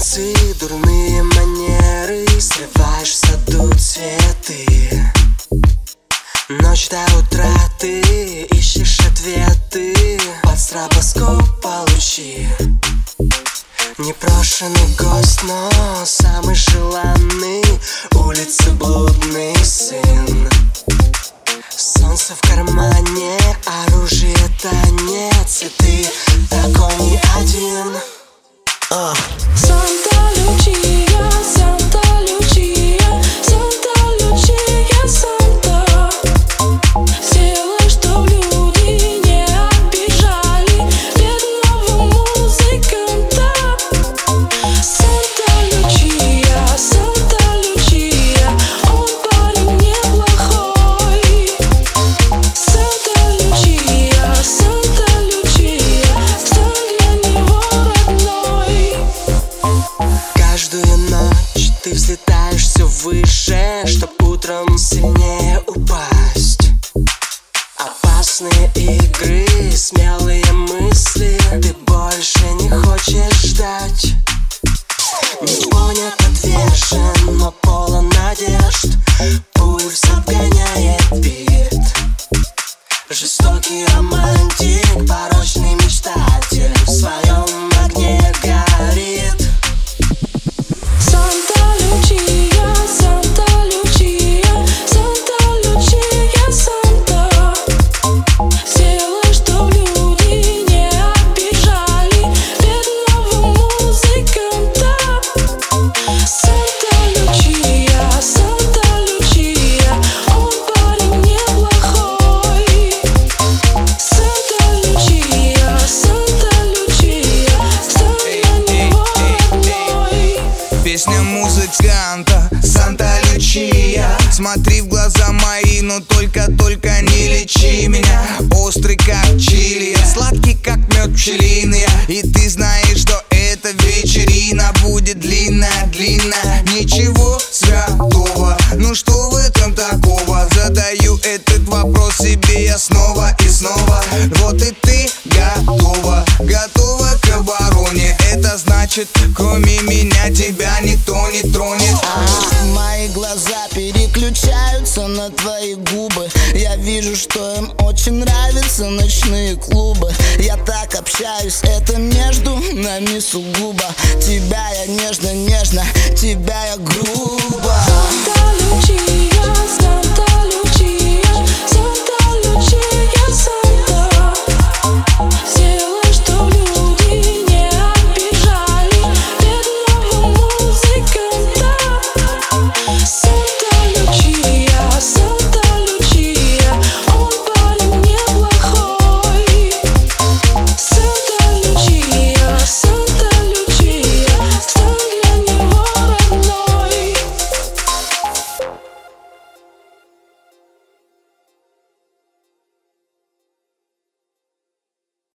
улицы дурные манеры Срываешь в саду цветы. Ночь до утра ты ищешь ответы Под стробоскоп получи. Непрошенный гость, но самый желанный Улицы блудный сын. Солнце в кармане, оружия танец И ты такой не один Uh. Something сильнее упасть. Опасные Песня музыканта. Санта Лючия. Смотри в глаза мои, но только-только не лечи меня. Острый как чили, сладкий как мед пчелиный. И ты знаешь, что эта вечерина будет длинная-длинная Мои глаза переключаются на твои губы. Я вижу, что им очень нравятся ночные клубы. Я так общаюсь, это между нами сугубо. Тебя я нежно-нежно, тебя я грубо